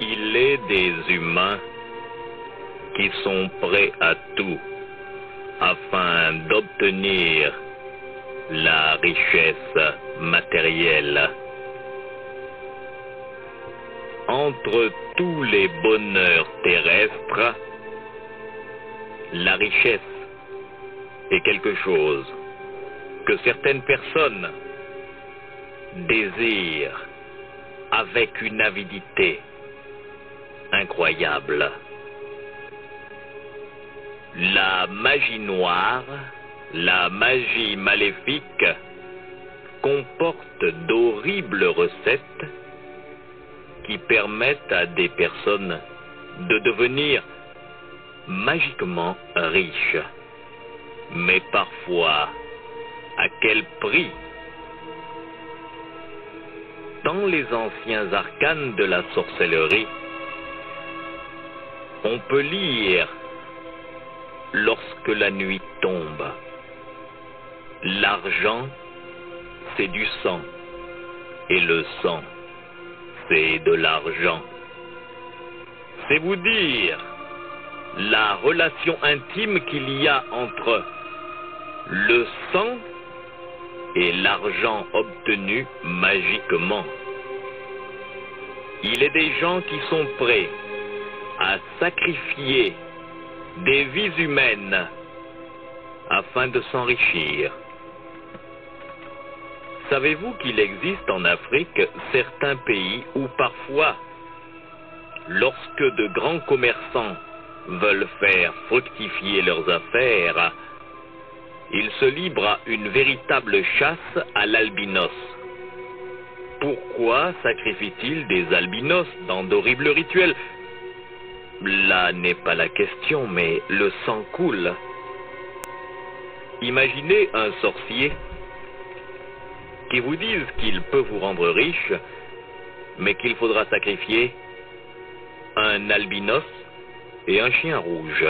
Il est des humains qui sont prêts à tout afin d'obtenir la richesse matérielle. Entre tous les bonheurs terrestres, la richesse est quelque chose que certaines personnes désirent avec une avidité incroyable. La magie noire, la magie maléfique, comporte d'horribles recettes qui permettent à des personnes de devenir magiquement riches. Mais parfois, à quel prix? Dans les anciens arcanes de la sorcellerie, on peut lire lorsque la nuit tombe. L'argent, c'est du sang, et le sang, c'est de l'argent. C'est vous dire la relation intime qu'il y a entre le sang et l'argent obtenu magiquement. Il est des gens qui sont prêts à sacrifier des vies humaines afin de s'enrichir. Savez-vous qu'il existe en Afrique certains pays où parfois, lorsque de grands commerçants veulent faire fructifier leurs affaires, ils se livrent à une véritable chasse à l'albinos. Pourquoi sacrifient-ils des albinos dans d'horribles rituels? Là n'est pas la question, mais le sang coule. Imaginez un sorcier qui vous dise qu'il peut vous rendre riche, mais qu'il faudra sacrifier un albinos et un chien rouge.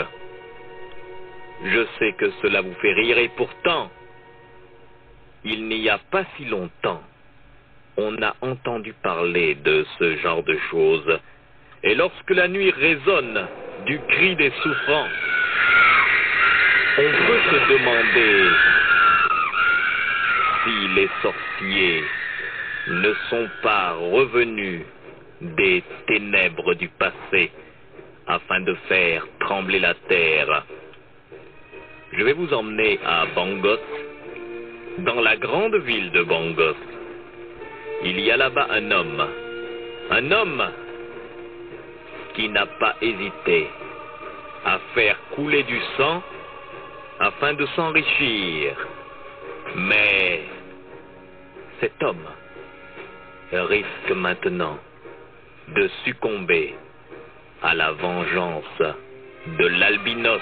Je sais que cela vous fait rire et pourtant, il n'y a pas si longtemps, on a entendu parler de ce genre de choses. Et lorsque la nuit résonne du cri des souffrants, on peut se demander si les sorciers ne sont pas revenus des ténèbres du passé afin de faire trembler la terre. Je vais vous emmener à Bangos, dans la grande ville de Bangos. Il y a là-bas un homme, un homme qui n'a pas hésité à faire couler du sang afin de s'enrichir. Mais cet homme risque maintenant de succomber à la vengeance de l'albinos.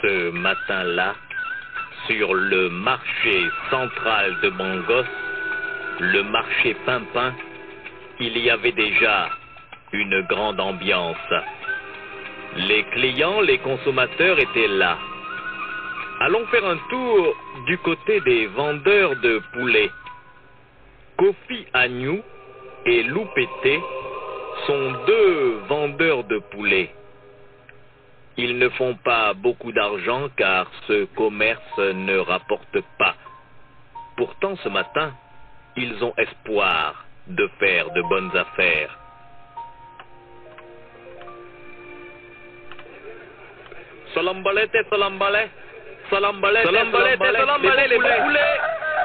Ce matin-là, sur le marché central de Bangos, le marché Pimpin, il y avait déjà une grande ambiance. Les clients, les consommateurs étaient là. Allons faire un tour du côté des vendeurs de poulets. Kofi Agnew et Loupété sont deux vendeurs de poulets. Ils ne font pas beaucoup d'argent car ce commerce ne rapporte pas. Pourtant, ce matin, ils ont espoir de faire de bonnes affaires.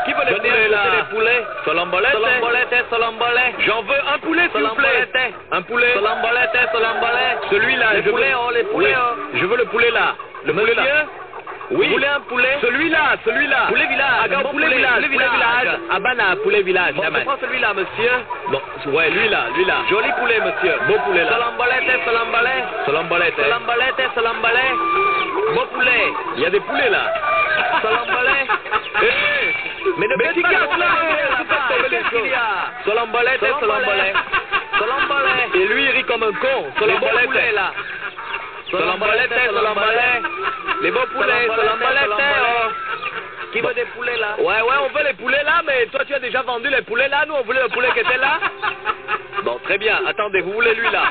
Qui veut les poulets là les poulets Salambalete, salambalete, salambalete. J'en veux un poulet s'il vous plaît. Un poulet. Salambalete, salambalete. Celui-là, les poulets, oh, les poulets. oh. Je veux le poulet là. Le poulet là. Oui. Voulez un poulet? Celui-là, celui-là. Poulet village. Ah, poulet, village. Poulet village. Abana, poulet village. Bon, je prends celui-là, monsieur. Bon, ouais, lui là, lui là. Joli poulet, monsieur. Beau poulet là. Salambalete. Salambalete. Salambalete, salambalete. Beau poulet. Il y a des poulets là. Salambalete. Eh, mais ne faites pas là. Salambalete, salambalete. Salambalete. Et lui, il rit comme un con. Salambalete là. Salambalete. Les beaux poulets, oh. Qui veut des poulets là? Ouais, ouais, on veut les poulets là, mais toi tu as déjà vendu les poulets là, nous on voulait le poulet qui était là. Bon, très bien, attendez, vous voulez lui là?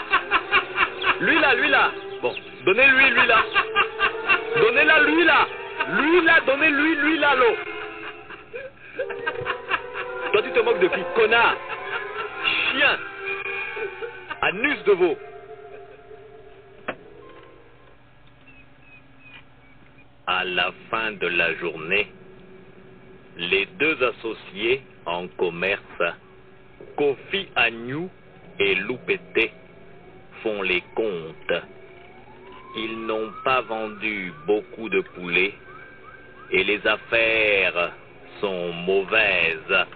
Lui là, lui là. Bon, donnez-lui, lui là. Donnez-la lui là. Lui là, donnez-lui, lui là, l'eau. Toi tu te moques de qui Connard? Chien Anus de veau À la fin de la journée, les deux associés en commerce, Kofi Agnew et Loupete, font les comptes. Ils n'ont pas vendu beaucoup de poulets et les affaires sont mauvaises.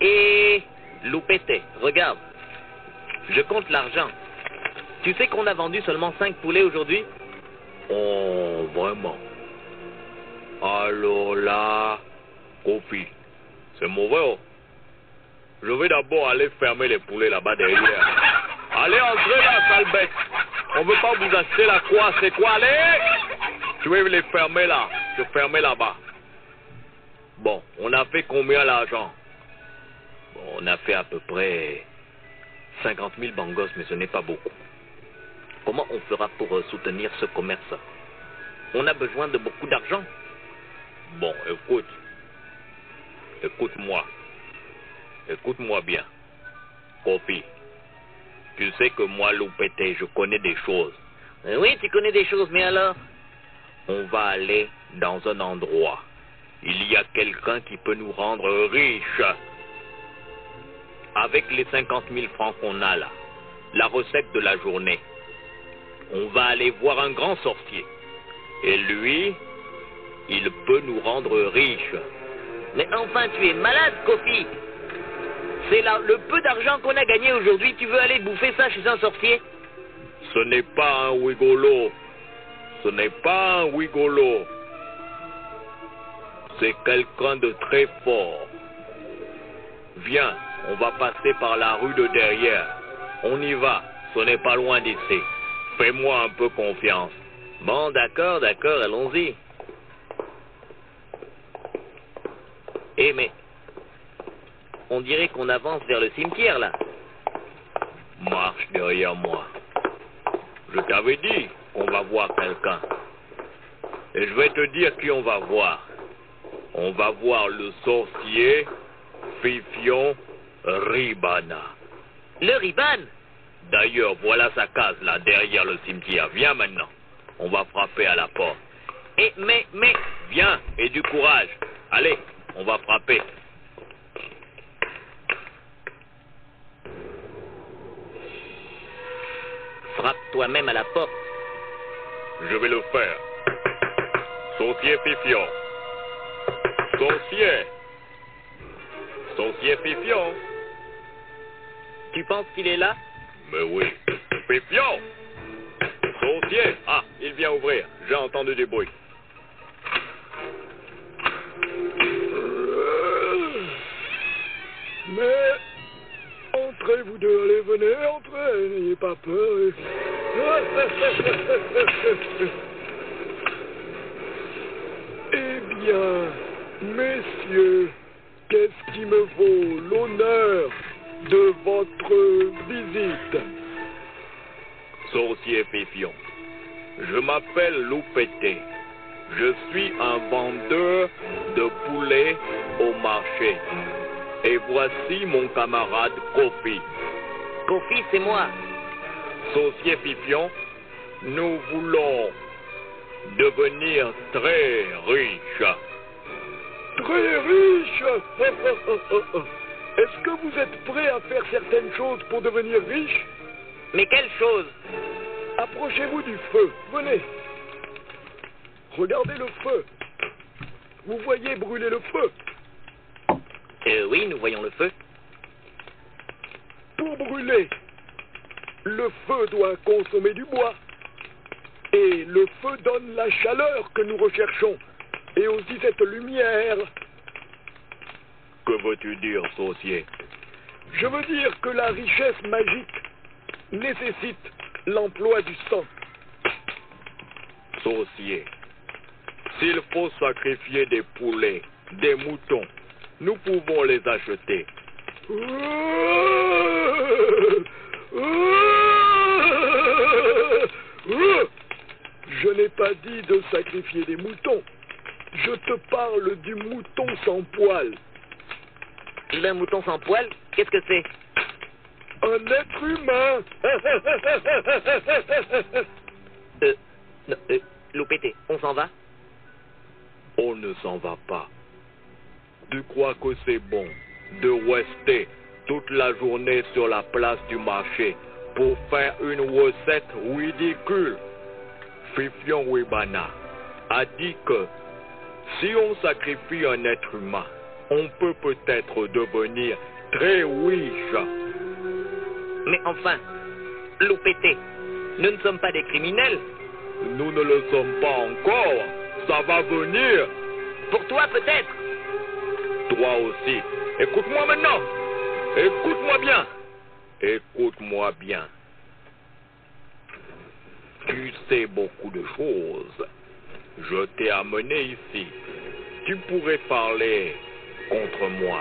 Et Loupete, regarde, je compte l'argent. Tu sais qu'on a vendu seulement 5 poulets aujourd'hui? Oh, vraiment Alors là, Kofi, c'est mauvais. Oh. Je vais d'abord aller fermer les poulets là-bas derrière. Allez, entrez là, sale bête. On veut pas vous acheter la croix, c'est quoi Allez? Je vais les fermer là. Je fermer là-bas. Bon, on a fait combien l'argent? On a fait à peu près 50 000 bangos, mais ce n'est pas beaucoup. Comment on fera pour euh, soutenir ce commerce? On a besoin de beaucoup d'argent. Bon, écoute. Écoute-moi. Écoute-moi bien. Kofi. Tu sais que moi, Loupete, je connais des choses. Euh, Oui, tu connais des choses, mais alors? On va aller dans un endroit. Il y a quelqu'un qui peut nous rendre riches. Avec les 50 000 francs qu'on a là, la recette de la journée, on va aller voir un grand sorcier. Et lui, il peut nous rendre riches. Mais enfin, tu es malade, Kofi C'est le peu d'argent qu'on a gagné aujourd'hui, tu veux aller bouffer ça chez un sorcier Ce n'est pas un wigolo. Ce n'est pas un wigolo. C'est quelqu'un de très fort. Viens, on va passer par la rue de derrière. On y va, ce n'est pas loin d'ici. Fais-moi un peu confiance. Bon, d'accord, d'accord, allons-y. Eh. On dirait qu'on avance vers le cimetière, là. Marche derrière moi. Je t'avais dit qu'on va voir quelqu'un. Et je vais te dire qui on va voir. On va voir le sorcier Fifion Ribana. Le Riban D'ailleurs, voilà sa case là, derrière le cimetière. Viens maintenant. On va frapper à la porte. Eh, mais, mais... Viens, et du courage. Allez, on va frapper. Frappe toi-même à la porte. Je vais le faire. Sorcier Fifion. Sorcier. Sorcier Fifion. Tu penses qu'il est là? Mais oui. Fifion. Sorcier. Ah, il vient ouvrir. J'ai entendu du bruit. Mais vous deux, allez, venez, entrez, n'ayez pas peur. eh bien, messieurs, qu'est-ce qui me vaut l'honneur de votre visite? Sorcier Fifion. Je m'appelle Loupete. Je suis un vendeur de poulets au marché. Et voici mon camarade Kofi. Kofi, c'est moi. Sorcier Fifion, nous voulons devenir très riches. Très riche Est-ce que vous êtes prêt à faire certaines choses pour devenir riche Mais quelle chose Approchez-vous du feu, venez. Regardez le feu. Vous voyez brûler le feu. Euh, oui, nous voyons le feu. Pour brûler, le feu doit consommer du bois. Et le feu donne la chaleur que nous recherchons. Et aussi cette lumière. Que veux-tu dire, sorcier Je veux dire que la richesse magique nécessite l'emploi du sang. Saucier, s'il faut sacrifier des poulets, des moutons, nous pouvons les acheter. Je n'ai pas dit de sacrifier des moutons. Je te parle du mouton sans poil. Le mouton sans poil, qu'est-ce que c'est? Un être humain. Euh, non, euh, Loupété, on s'en va? On ne s'en va pas. Tu crois que c'est bon de rester toute la journée sur la place du marché pour faire une recette ridicule Fifion Webana a dit que si on sacrifie un être humain, on peut peut-être devenir très riche. Mais enfin, Loupété, nous ne sommes pas des criminels. Nous ne le sommes pas encore. Ça va venir. Pour toi peut-être. Toi aussi. Écoute-moi maintenant. Écoute-moi bien. Écoute-moi bien. Tu sais beaucoup de choses. Je t'ai amené ici. Tu pourrais parler contre moi.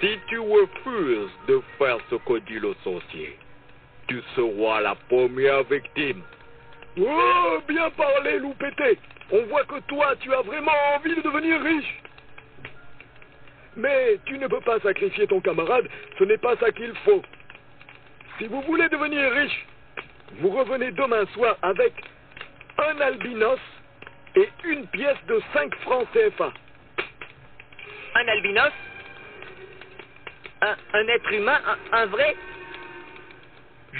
Si tu refuses de faire ce que dit le sorcier, tu seras la première victime. Oh, bien parlé, Loupété. On voit que toi, tu as vraiment envie de devenir riche. Mais tu ne peux pas sacrifier ton camarade, ce n'est pas ça qu'il faut. Si vous voulez devenir riche, vous revenez demain soir avec un albinos et une pièce de 5 francs CFA. Un albinos? Un, un être humain, un, un vrai?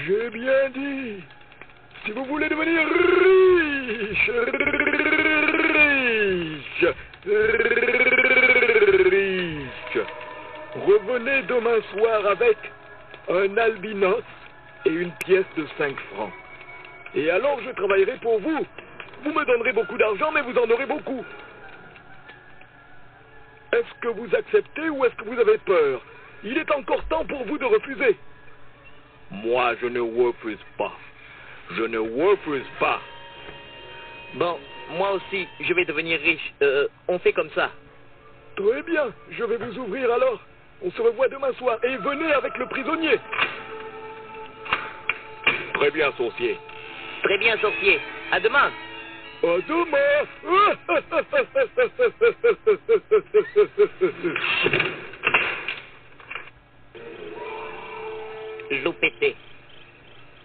J'ai bien dit. Si vous voulez devenir riche, riche, riche, revenez demain soir avec un albinos et une pièce de 5 francs. Et alors je travaillerai pour vous. Vous me donnerez beaucoup d'argent, mais vous en aurez beaucoup. Est-ce que vous acceptez ou est-ce que vous avez peur? Il est encore temps pour vous de refuser. Moi, je ne refuse pas. Je ne refuse pas. Bon, moi aussi, je vais devenir riche. Euh, on fait comme ça. Très bien, je vais vous ouvrir alors. On se revoit demain soir et venez avec le prisonnier. Très bien, sorcier. Très bien, sorcier. À demain. À demain. Loupété,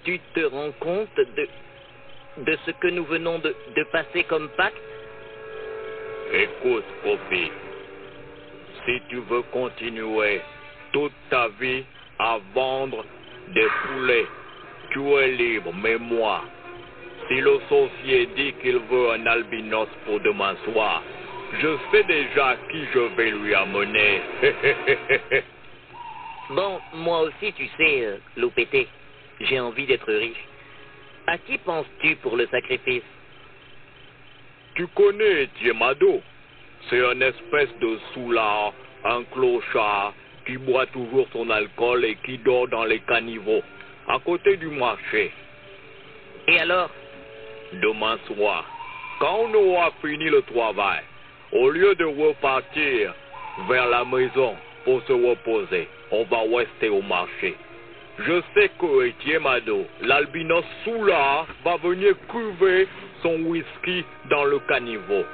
tu te rends compte de, de ce que nous venons de, de passer comme pacte? Écoute, Kofi. Si tu veux continuer toute ta vie à vendre des poulets, tu es libre, mais moi, si le sorcier dit qu'il veut un albinos pour demain soir, je sais déjà qui je vais lui amener. Bon, moi aussi, tu sais, euh, Loupété, j'ai envie d'être riche. À qui penses-tu pour le sacrifice? Tu connais Diemado C'est un espèce de soulard, un clochard qui boit toujours son alcool et qui dort dans les caniveaux, à côté du marché. Et alors? Demain soir, quand on aura fini le travail, au lieu de repartir vers la maison pour se reposer, on va rester au marché. Je sais que Etiemado, l'albinos soulard, va venir cuver son whisky dans le caniveau.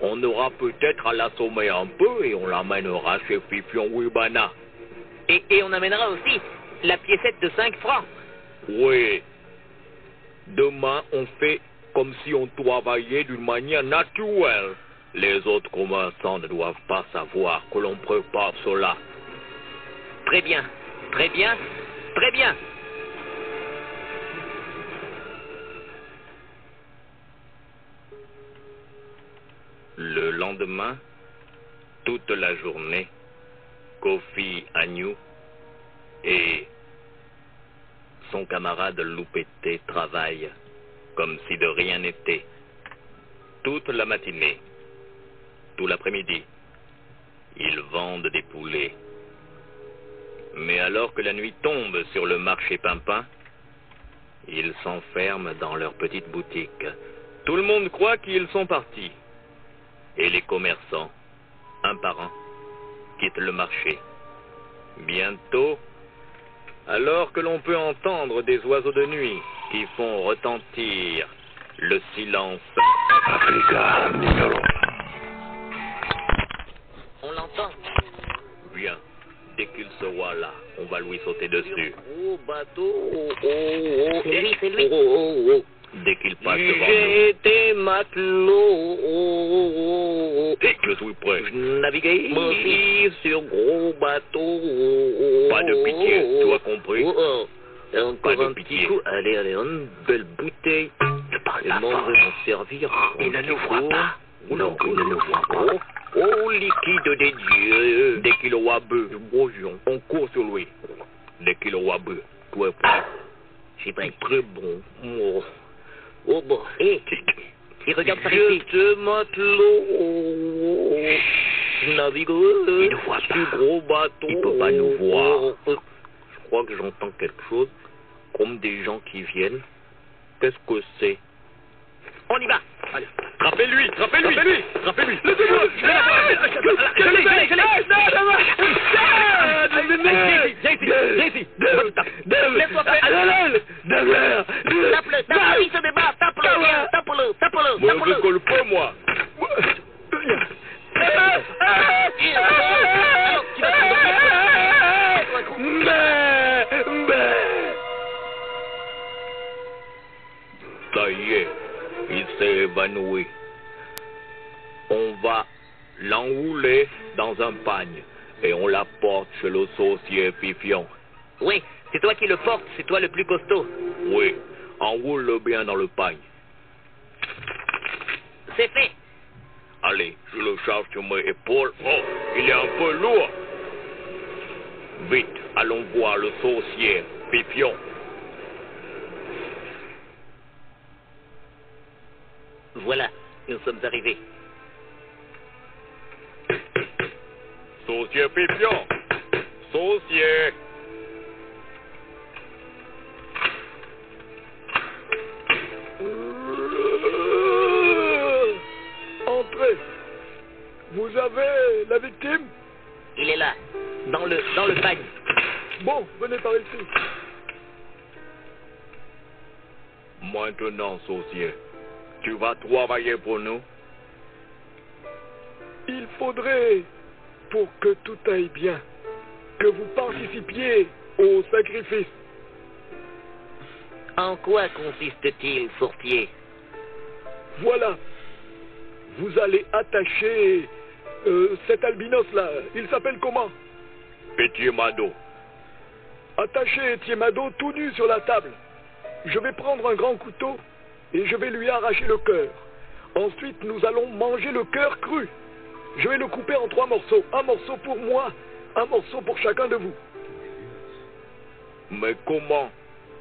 On aura peut-être à l'assommer un peu et on l'amènera chez Fifion Wibana. et, et on amènera aussi la piécette de 5 francs. Oui. Demain, on fait comme si on travaillait d'une manière naturelle. Les autres commerçants ne doivent pas savoir que l'on prépare cela. Très bien, très bien, très bien. Lendemain, toute la journée, Kofi Agnew et son camarade Loupété travaillent comme si de rien n'était. Toute la matinée, tout l'après-midi, ils vendent des poulets. Mais alors que la nuit tombe sur le marché Pimpin, ils s'enferment dans leur petite boutique, Tout le monde croit qu'ils sont partis. Et les commerçants, un par un, quittent le marché. Bientôt, alors que l'on peut entendre des oiseaux de nuit qui font retentir le silence. Africa. On l'entend. Bien, dès qu'il sera là, on va lui sauter dessus. Gros bateau. Oh, oh, oh. C'est lui, c'est lui. Oh, oh, oh. Dès qu'il passe devant. J'ai été matelot. Je suis prêt. Je naviguais sur gros bateau. Pas de pitié, tu as compris Oh, oh. Et encore Pas de un pitié. petit coup. Allez, allez, une belle bouteille. Ne parle pas veut m'en servir. Il ne nous voit pas. Non, il ne nous voit pas. Oh, liquide des dieux. Dès qu'il aura bu, bouillon, on court sur lui. Dès qu'il aura bu, tu es prêt. Je suis prêt. Très bon. Oh, oh bon. Hé, il regarde par Je ici. te matelot. Oh, Je navigue Il ne voit pas. gros bateau. Il peut pas nous voir. Oh, oh. Je crois que j'entends quelque chose, comme des gens qui viennent. Qu'est-ce que c'est? On y va. Allez, Trappez-lui, trappez-lui, trappez-lui, trappez-lui. Je l'ai, je l'ai, je l'ai. Viens ici, viens ici. Laisse-moi faire. Tape-le, tape-le, il se débat. Tape-le, tape-le, tape-le, Moi, je colle pas, moi. Ça y est, s'est évanoui. On va l'enrouler dans un pagne et on l'apporte chez le saucier Fifion. Oui, c'est toi qui le portes, c'est toi le plus costaud. Oui, enroule-le bien dans le pagne. C'est fait. Allez, je le charge sur mes épaules. Oh, il est un peu lourd. Vite, allons voir le saucier Fifion. Voilà, nous sommes arrivés. Saucier Fifion. Saucier. Entrez. Vous avez la victime? Il est là, dans le, dans le pagne. Bon, venez par ici. Maintenant, saucier, tu vas travailler pour nous Il faudrait, pour que tout aille bien, que vous participiez au sacrifice. En quoi consiste-t-il, sorcier Voilà. Vous allez attacher euh, cet albinos-là. Il s'appelle comment? Pitié Mado. Attachez Thiemado tout nu sur la table. Je vais prendre un grand couteau et je vais lui arracher le cœur. Ensuite, nous allons manger le cœur cru. Je vais le couper en trois morceaux. Un morceau pour moi, un morceau pour chacun de vous. Mais comment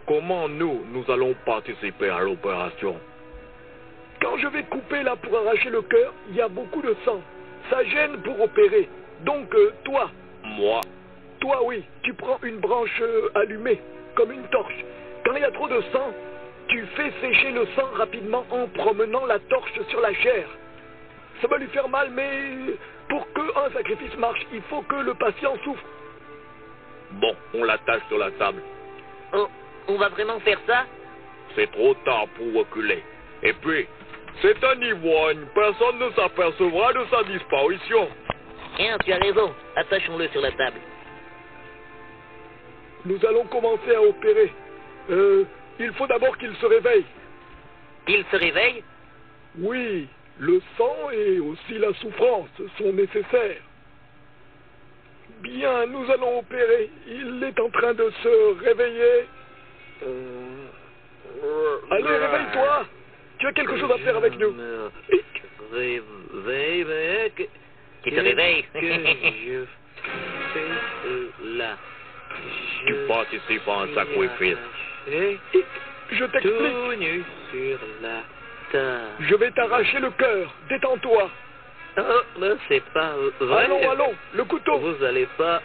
Comment nous, nous allons participer à l'opération? Quand je vais couper là pour arracher le cœur, il y a beaucoup de sang. Ça gêne pour opérer. Donc, euh, toi, Moi, toi oui, tu prends une branche euh, allumée, comme une torche. Quand il y a trop de sang, tu fais sécher le sang rapidement en promenant la torche sur la chair. Ça va lui faire mal, mais pour qu'un sacrifice marche, il faut que le patient souffre. bon, on l'attache sur la table. Oh, on va vraiment faire ça? C'est trop tard pour reculer. Et puis, c'est un ivrogne. Personne ne s'apercevra de sa disparition. Hein, tu as raison. Attachons-le sur la table. Nous allons commencer à opérer. Euh, il faut d'abord qu'il se réveille. Il se réveille Oui, le sang et aussi la souffrance sont nécessaires. Bien, nous allons opérer. Il est en train de se réveiller. Allez, réveille-toi. Tu as quelque chose à faire avec nous. Réveille, mec. Qui te réveille Que je fais là? Tu participes à un sacrifice. Et Je t'explique. tout nu sur la table. Je vais t'arracher le cœur. Détends-toi. Oh, c'est pas vrai. Allons, allons, le couteau. Vous allez pas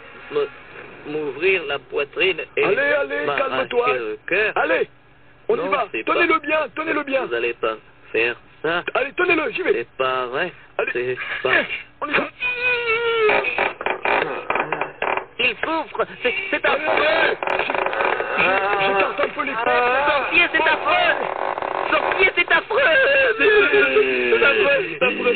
m'ouvrir la poitrine et Allez, allez, calme-toi. Allez, on y va. Tenez-le bien, tenez-le bien. Vous allez pas faire ça. Allez, tenez-le, j'y vais. C'est pas vrai. Allez. C'est pas... On y va. Il souffre. C'est c'est affreux. J'écarte un peu les fesses. Sorcier, c'est affreux. Sorcier, c'est affreux. C'est affreux, c'est affreux.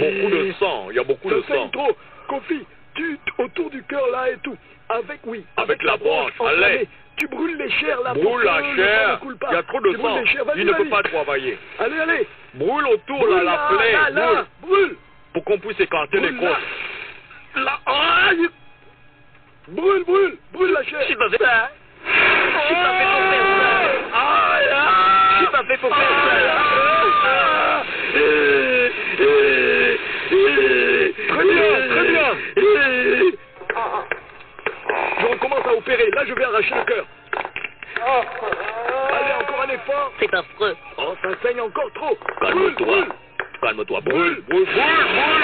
Beaucoup de sang, il y a beaucoup de sang. trop. Kofi, tu, autour du cœur là et tout. Avec, oui. Avec la branche, allez. Tu brûles les chairs là. Brûle la chair, il y a trop de sang. Il ne peut pas travailler. Allez, allez. Brûle autour là, la plaie, brûle, Brûle. pour qu'on puisse écarter les côtes. Là. Aïe. Brûle, brûle. Brûle la chair. Je suis pas fait ça. Je suis pas fait pour faire ça. Je suis pas fait pour faire ça. Très bien, très bien. Je recommence à opérer. Là, je vais arracher le cœur. Allez, encore un effort. C'est affreux. Oh, ça saigne encore trop. Calme-toi, calme-toi, brûle, brûle, brûle, brûle.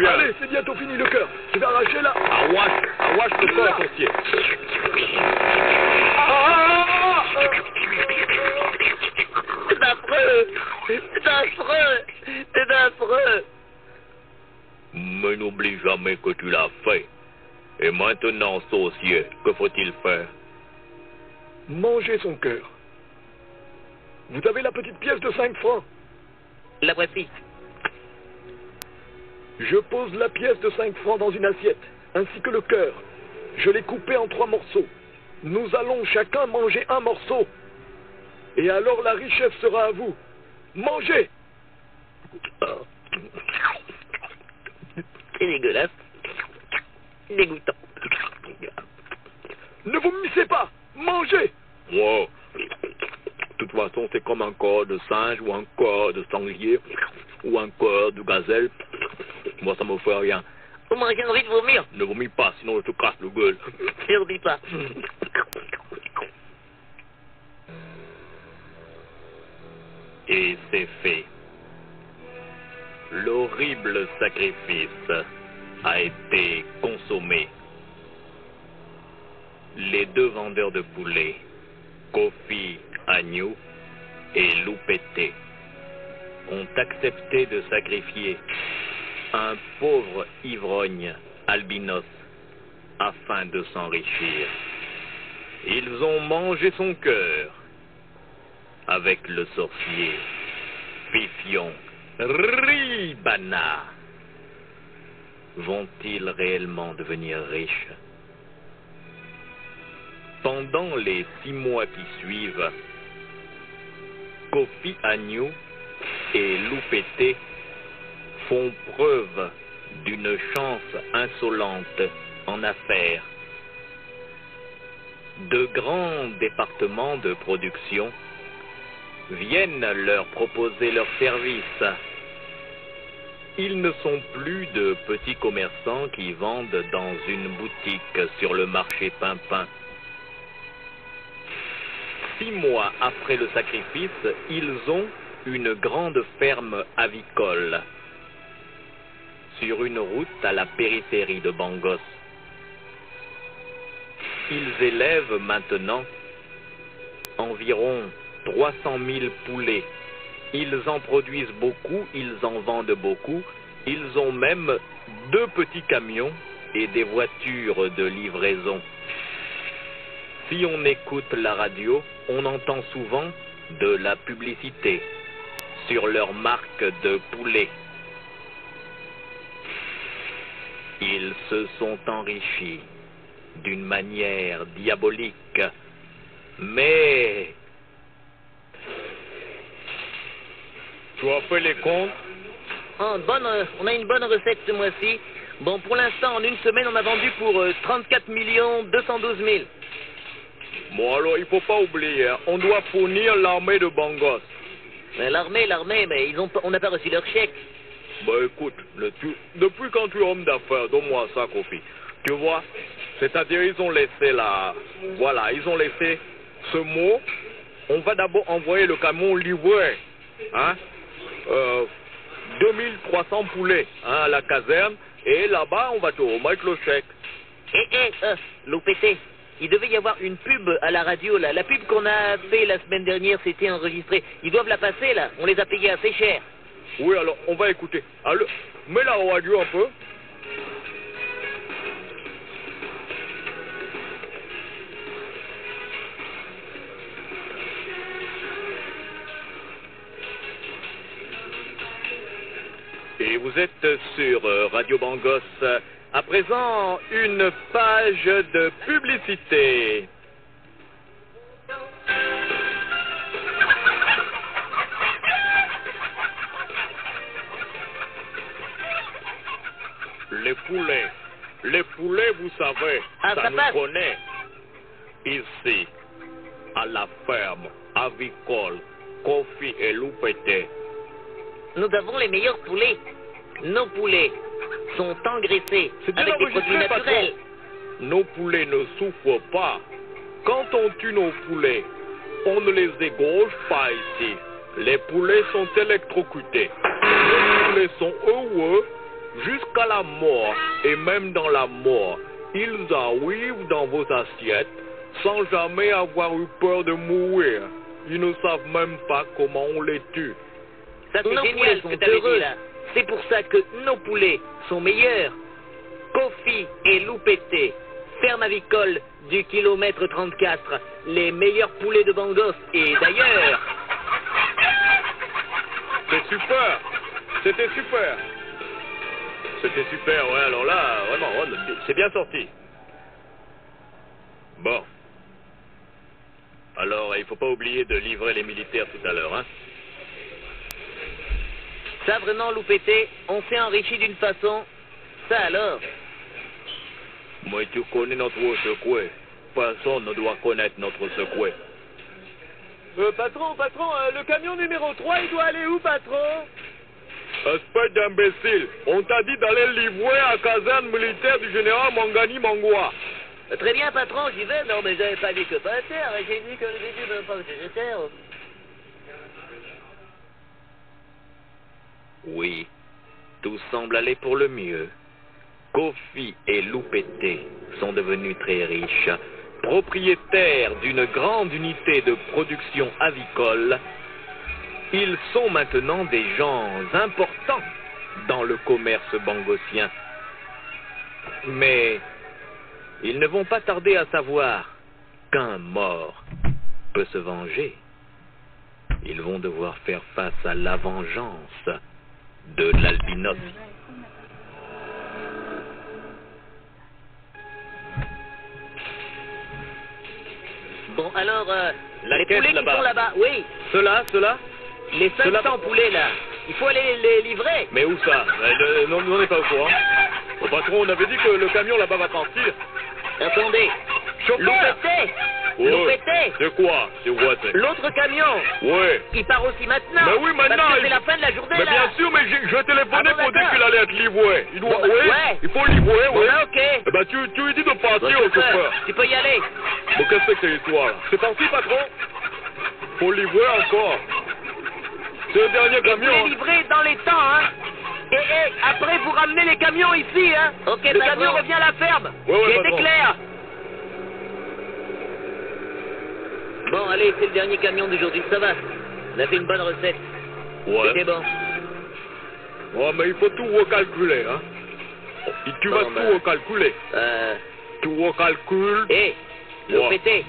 Bien. Allez, c'est bientôt fini le cœur. Je vais arracher là. Arrache, arrache le corps associé. C'est affreux. C'est affreux. C'est affreux. Mais n'oublie jamais que tu l'as fait. Et maintenant, sorcier, que faut-il faire? Mangez son cœur. Vous avez la petite pièce de 5 francs. Je pose la pièce de 5 francs dans une assiette, ainsi que le cœur. Je l'ai coupé en trois morceaux. Nous allons chacun manger un morceau. Et alors la richesse sera à vous. Mangez C'est dégueulasse. Dégoûtant. Ne vous missez pas Mangez Wow. De toute façon, c'est comme un corps de singe ou un corps de sanglier ou un corps de gazelle. Moi, ça me fait rien. Vous m'aurez envie de vomir. Ne vomis pas, sinon je te casse le gueule. Surtout pas. Et c'est fait. L'horrible sacrifice a été consommé. Les deux vendeurs de poulets, Kofi Agnew et Loupété, ont accepté de sacrifier un pauvre ivrogne albinos afin de s'enrichir. Ils ont mangé son cœur avec le sorcier Fifion Ribana. Vont-ils réellement devenir riches? Pendant les six mois qui suivent, Kofi Agnew et Loupété font preuve d'une chance insolente en affaires. De grands départements de production viennent leur proposer leurs services. Ils ne sont plus de petits commerçants qui vendent dans une boutique sur le marché Pimpin. Six mois après le sacrifice, ils ont une grande ferme avicole sur une route à la périphérie de Bangos. Ils élèvent maintenant environ 300 000 poulets. Ils en produisent beaucoup, ils en vendent beaucoup. Ils ont même deux petits camions et des voitures de livraison. Si on écoute la radio, on entend souvent de la publicité sur leur marque de poulet. Ils se sont enrichis d'une manière diabolique, mais... Tu as fait les comptes? Oh, bonne, euh, on a une bonne recette ce mois-ci. Bon, pour l'instant, en une semaine, on a vendu pour euh, 34 212 000. Bon alors, il faut pas oublier, hein, on doit fournir l'armée de Bangos. L'armée, l'armée, mais ils ont, pas- on n'a pas reçu leur chèque. Bah écoute, depuis quand tu es homme d'affaires, donne-moi ça, Kofi. Tu vois, c'est-à-dire ils ont laissé la... Voilà, ils ont laissé ce mot. On va d'abord envoyer le camion livré. Hein euh, 2300 poulets hein, à la caserne. Et là-bas, on va te remettre le chèque. Eh, eh, euh, l'OPT. Il devait y avoir une pub à la radio, là. La pub qu'on a fait la semaine dernière, c'était enregistré. Ils doivent la passer, là. On les a payés assez cher. Oui, alors, on va écouter. Alors, mets la radio un peu. Et vous êtes sur euh, Radio Bangos. À présent, une page de publicité. Les poulets, les poulets, vous savez, Ah, ça ça nous connaît. Ici, à la ferme avicole, Kofi et Loupeté. Nous avons les meilleurs poulets. Nos poulets sont engraissés avec des produits naturels. Nos poulets ne souffrent pas. Quand on tue nos poulets, on ne les égorge pas ici. Les poulets sont électrocutés. Les poulets sont heureux jusqu'à la mort. Et même dans la mort, ils arrivent dans vos assiettes sans jamais avoir eu peur de mourir. Ils ne savent même pas comment on les tue. Ça, c'est génial ce que tu là. C'est pour ça que nos poulets sont meilleurs. Kofi et Loupété, ferme avicole du kilomètre 34, les meilleurs poulets de Bangos. Et d'ailleurs, C'est super. C'était super. C'était super, ouais, alors là, vraiment, c'est- c'est bien sorti. Bon. Alors, il faut pas oublier de livrer les militaires tout à l'heure, hein. ça vraiment Loupété, on s'est enrichi d'une façon. Ça alors? Moi, tu connais notre secoué. Personne ne doit connaître notre secoué. Euh, patron, patron, euh, le camion numéro 3, il doit aller où, patron? Espèce d'imbécile, on t'a dit d'aller livrer à la caserne militaire du général Mangani Mangwa. Euh, Très bien, patron, j'y vais. Non, mais j'avais pas dit que pas terre. J'ai dit que j'ai dit de pas que. Oui, tout semble aller pour le mieux. Kofi et Loupété sont devenus très riches, propriétaires d'une grande unité de production avicole. Ils sont maintenant des gens importants dans le commerce bangosien. Mais ils ne vont pas tarder à savoir qu'un mort peut se venger. Ils vont devoir faire face à la vengeance de l'albinos. Bon, alors, euh, La les caisse poulets qui là-bas. sont là-bas, oui, Cela, cela les 500 Cela- poulets là, il faut aller les livrer. Mais où ça Euh, Non, nous, on n'est pas au courant. Au patron, on avait dit que le camion là-bas va partir. Attendez, Chauffeur Ouais. Loupété, C'est quoi C'est quoi c'est l'autre camion, Ouais. il part aussi maintenant. Mais oui, maintenant, il- c'est la fin de la journée Mais là. bien sûr, mais j'ai- je vais téléphoner Ah pour dire qu'il allait être livré. Il doit, Bon, bah, ouais, il faut livrer, Bon, ouais. là, ok. Eh ben, tu, tu lui dis de Bon, partir au chauffeur, tu peux y aller. Bon, qu'est-ce que c'est que cette histoire là C'est parti, patron Faut livrer encore. C'est le dernier Et vous camion. les hein. livrez dans les temps, hein. Et, et après, vous ramenez les camions ici, hein. Ok, le camion revient à la ferme. Ouais, ouais, J'ai été patron. clair. Bon, allez, c'est le dernier camion d'aujourd'hui, ça va. On a fait une bonne recette. C'était Ouais. bon. Ouais, mais il faut tout recalculer, hein. Et tu vas Bon, tout ben. recalculer. Euh, Tu recalcules. hé, l'OPT, Ouais,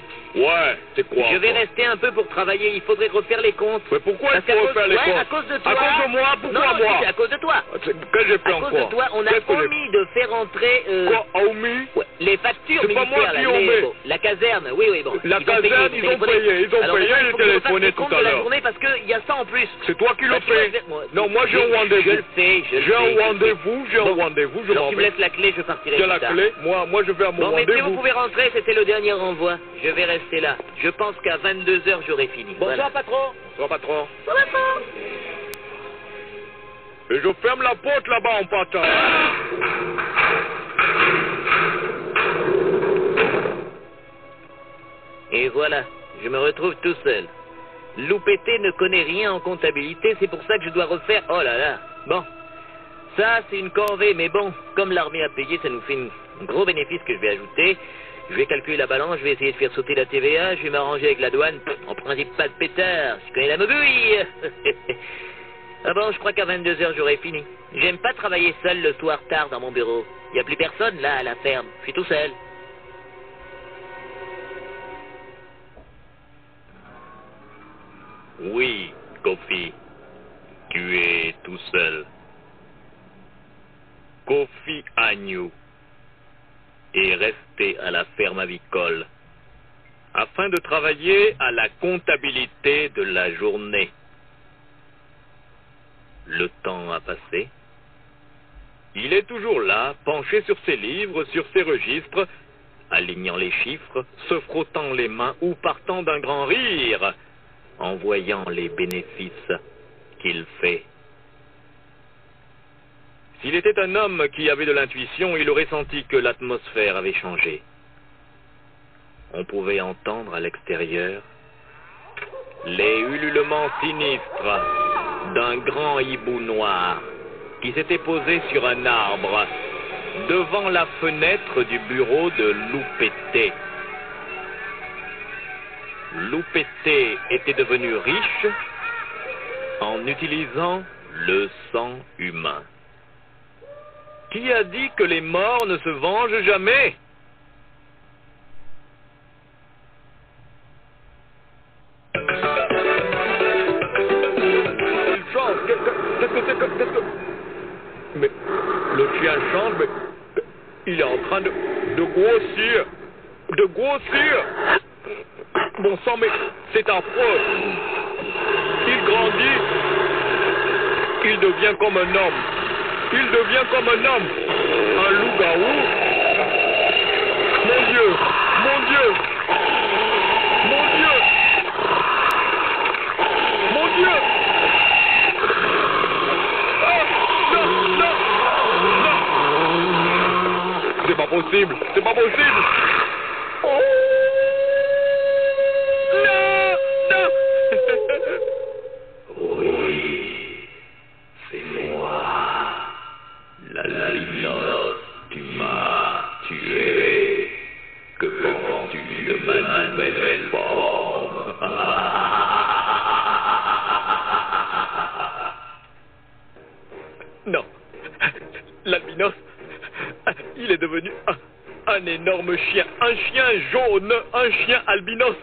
c'est quoi je vais rester un peu pour travailler. Il faudrait refaire les comptes. Mais pourquoi il Parce qu'à faut refaire les ouais, comptes à cause de toi. À cause de moi Pourquoi non, moi c'est à cause de toi. Que j'ai fait À cause de toi, on a Qu'est-ce que j'ai- omis de faire entrer euh, Quoi, omis ouais, les factures C'est pas moi qui les- bon, la caserne, oui, oui, bon. La ils caserne, vous ils ont payé, ils ont Alors payé, j'ai il téléphoné tout à l'heure. journée parce qu'il y a ça en plus. C'est toi qui faire- moi- Non, moi j'ai un Je rendez-vous. le fais, je le J'ai fais, un rendez-vous, j'ai un rendez-vous, je m'en tu me vais. laisses la clé, je partirai Tu la clé Moi, je vais à mon Bon, messieurs, vous rendez-vous. pouvez rentrer, c'était le dernier renvoi. Je vais rester là. Je pense qu'à 22h, j'aurai fini. Bonsoir, patron. Bonsoir, patron. Bonsoir. Et je ferme la porte là-bas en partant. Et voilà, je me retrouve tout seul. Loupété ne connaît rien en comptabilité, c'est pour ça que je dois refaire. Oh là là. Bon. Ça, c'est une corvée, mais bon, comme l'armée a payé, ça nous fait un gros bénéfice que je vais ajouter. Je vais calculer la balance, je vais essayer de faire sauter la TVA, je vais m'arranger avec la douane. En principe, pas de pétard, je connais la mobouille. ah bon, je crois qu'à 22h, j'aurai fini. J'aime pas travailler seul le soir tard dans mon bureau. Il a plus personne là à la ferme, je suis tout seul. Oui, Kofi. Tu es tout seul. Kofi Agnew est resté à la ferme avicole afin de travailler à la comptabilité de la journée. Le temps a passé. Il est toujours là, penché sur ses livres, sur ses registres, alignant les chiffres, se frottant les mains ou partant d'un grand rire en voyant les bénéfices qu'il fait. S'il était un homme qui avait de l'intuition, il aurait senti que l'atmosphère avait changé. On pouvait entendre à l'extérieur les ululements sinistres d'un grand hibou noir qui s'était posé sur un arbre devant la fenêtre du bureau de Loupété. Loupété était devenu riche en utilisant le sang humain. Qui a dit que les morts ne se vengent jamais? Il change. Qu'est-ce que c'est que... qu'est-ce que- Mais le chien change, mais il est en train de, de grossir. De grossir. Bon sang, mais c'est affreux. Il grandit. Il devient comme un homme. Il devient comme un homme. Un loup-garou. Mon Dieu. Mon Dieu. Mon Dieu. Mon Dieu. Ah, non, non, non. C'est pas possible. C'est pas possible. Que penses-tu de ma nouvelle forme Non. L'albinos, il est devenu un énorme chien. Un chien jaune, un chien albinos.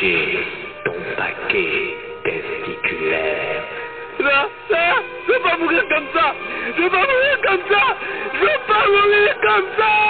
Ton paquet testiculaire. Là, là Je veux pas mourir comme ça. Je veux pas mourir comme ça. Je veux pas mourir comme ça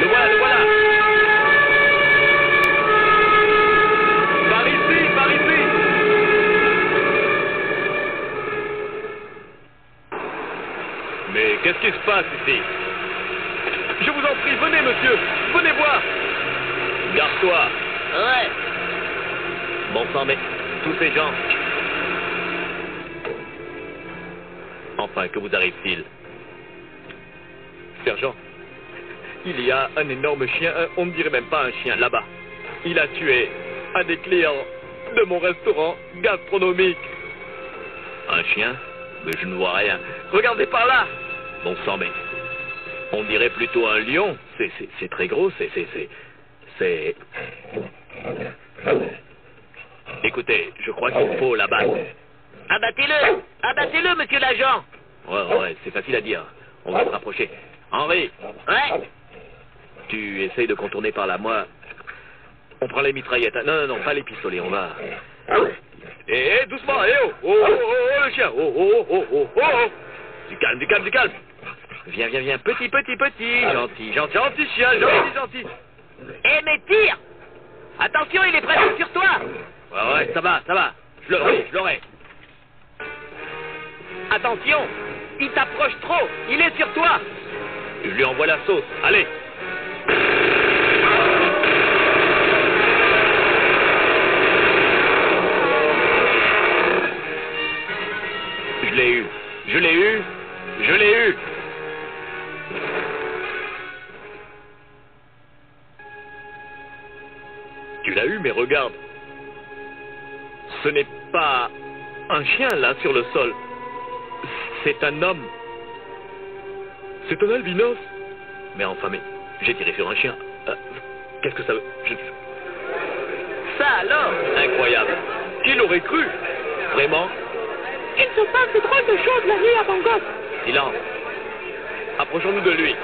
Le voilà, le voilà. Par ici, par ici. Mais qu'est-ce qui se passe ici? Je vous en prie, venez, monsieur. Venez voir. Garde-toi. Ouais. Bon sang, mais tous ces gens. Enfin, que vous arrive-t-il? Sergent, il y a un énorme chien, un- on ne dirait même pas un chien, là-bas. Il a tué un des clients de mon restaurant gastronomique. Un chien Mais je ne vois rien. Regardez par là Bon sang, mais on dirait plutôt un lion. C'est- C'est c'est très gros, c'est... c'est- c'est- C'est... Écoutez, je crois qu'il faut l'abattre. Abattez-le Abattez-le, monsieur l'agent Ouais, ouais, c'est facile à dire. On va se rapprocher. Henri, Ouais tu essayes de contourner par là. Moi, on prend les mitraillettes. Non, non, non, pas les pistolets, on va... Eh, eh, doucement, eh oh Oh, oh, oh, oh, le chien. Oh, oh, oh, oh, oh, oh. Du calme, du calme, du calme. Viens, viens, viens, petit, petit, petit. Gentil, gentil, gentil chien, gentil, gentil. Eh, mais tire. Attention, il est presque sur toi. Ouais, ouais, ça va, ça va. Je l'aurai, je l'aurai. Attention Il t'approche trop. Il est sur toi. Je lui envoie la sauce. Allez Ce n'est pas un chien là sur le sol. C'est un homme. C'est un albinos. Mais enfin, mais j'ai tiré sur un chien. Euh, Qu'est-ce que ça veut? Je- Ça alors? Incroyable. Qui l'aurait cru? Vraiment? Il se passe de drôles de choses la nuit à Bangkok Silence. Approchons-nous de lui.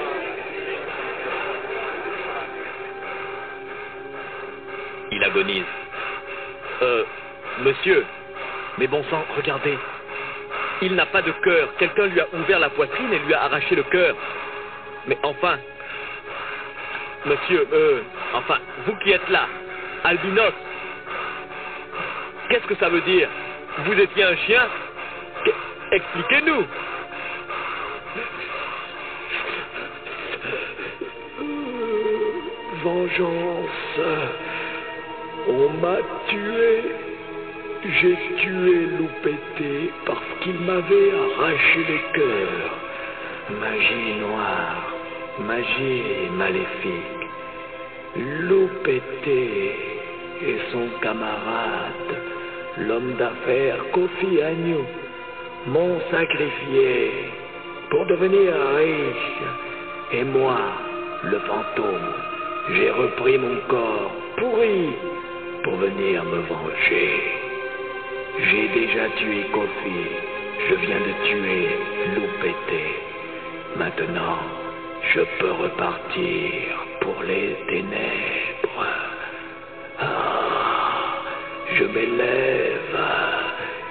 Il agonise. Euh, monsieur. Mais bon sang, regardez. Il n'a pas de cœur. Quelqu'un lui a ouvert la poitrine et lui a arraché le cœur. Mais enfin. Monsieur, euh, enfin, vous qui êtes là, albinos. Qu'est-ce que ça veut dire? Vous étiez un chien? Qu- Expliquez-nous. Vengeance. On m'a tué. J'ai tué Loupété parce qu'il m'avait arraché les cœurs. Magie noire, magie maléfique. Loupété et son camarade, l'homme d'affaires Kofi Agnew, m'ont sacrifié pour devenir riche. Et moi, le fantôme, j'ai repris mon corps pourri pour venir me venger. J'ai déjà tué Kofi. Je viens de tuer Loupété. Maintenant, je peux repartir pour les ténèbres. Ah, je m'élève.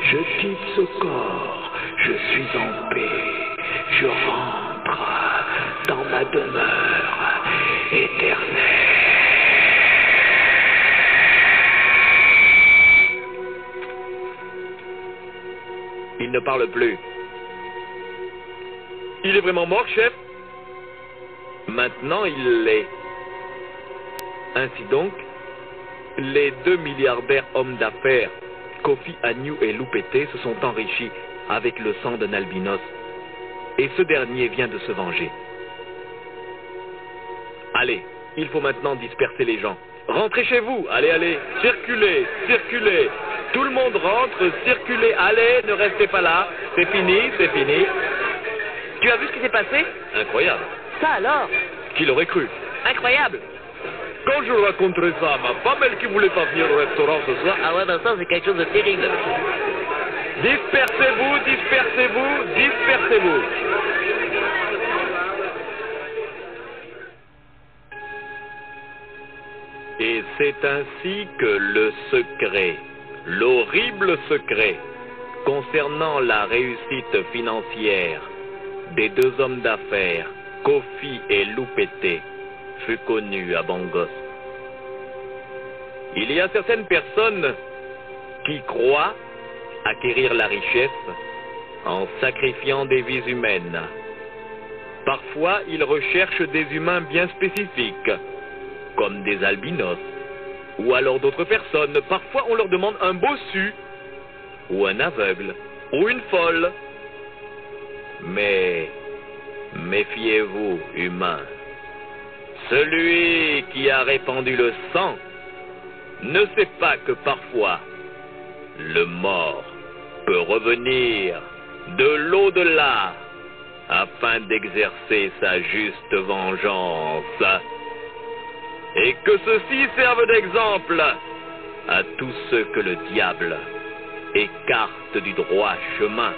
Je quitte ce corps. Je suis en paix. Je rentre dans ma demeure. Il ne parle plus. Il est vraiment mort, chef? Maintenant, il l'est. Ainsi donc, les deux milliardaires hommes d'affaires, Kofi Agnew et Loupété, se sont enrichis avec le sang d'un albinos. Et ce dernier vient de se venger. Allez, il faut maintenant disperser les gens. Rentrez chez vous, allez, allez, circulez, circulez. Tout le monde rentre, circulez, allez, ne restez pas là. C'est fini, c'est fini. Tu as vu ce qui s'est passé? Incroyable. Ça alors? Qui l'aurait cru? Incroyable Quand je raconterai ça à ma femme, elle qui voulait pas venir au restaurant ce soir, Ah ouais, ben ça c'est quelque chose de terrible. dispersez-vous, dispersez-vous, dispersez-vous. Et c'est ainsi que le secret, l'horrible secret, concernant la réussite financière des deux hommes d'affaires, Kofi et Loupete, fut connu à Bangos. Il y a certaines personnes qui croient acquérir la richesse en sacrifiant des vies humaines. Parfois, ils recherchent des humains bien spécifiques, comme des albinos, ou alors d'autres personnes. Parfois, on leur demande un bossu, ou un aveugle, ou une folle. Mais méfiez-vous, humains. Celui qui a répandu le sang ne sait pas que parfois le mort peut revenir de l'au-delà afin d'exercer sa juste vengeance. Et que ceci serve d'exemple à tous ceux que le diable écarte du droit chemin.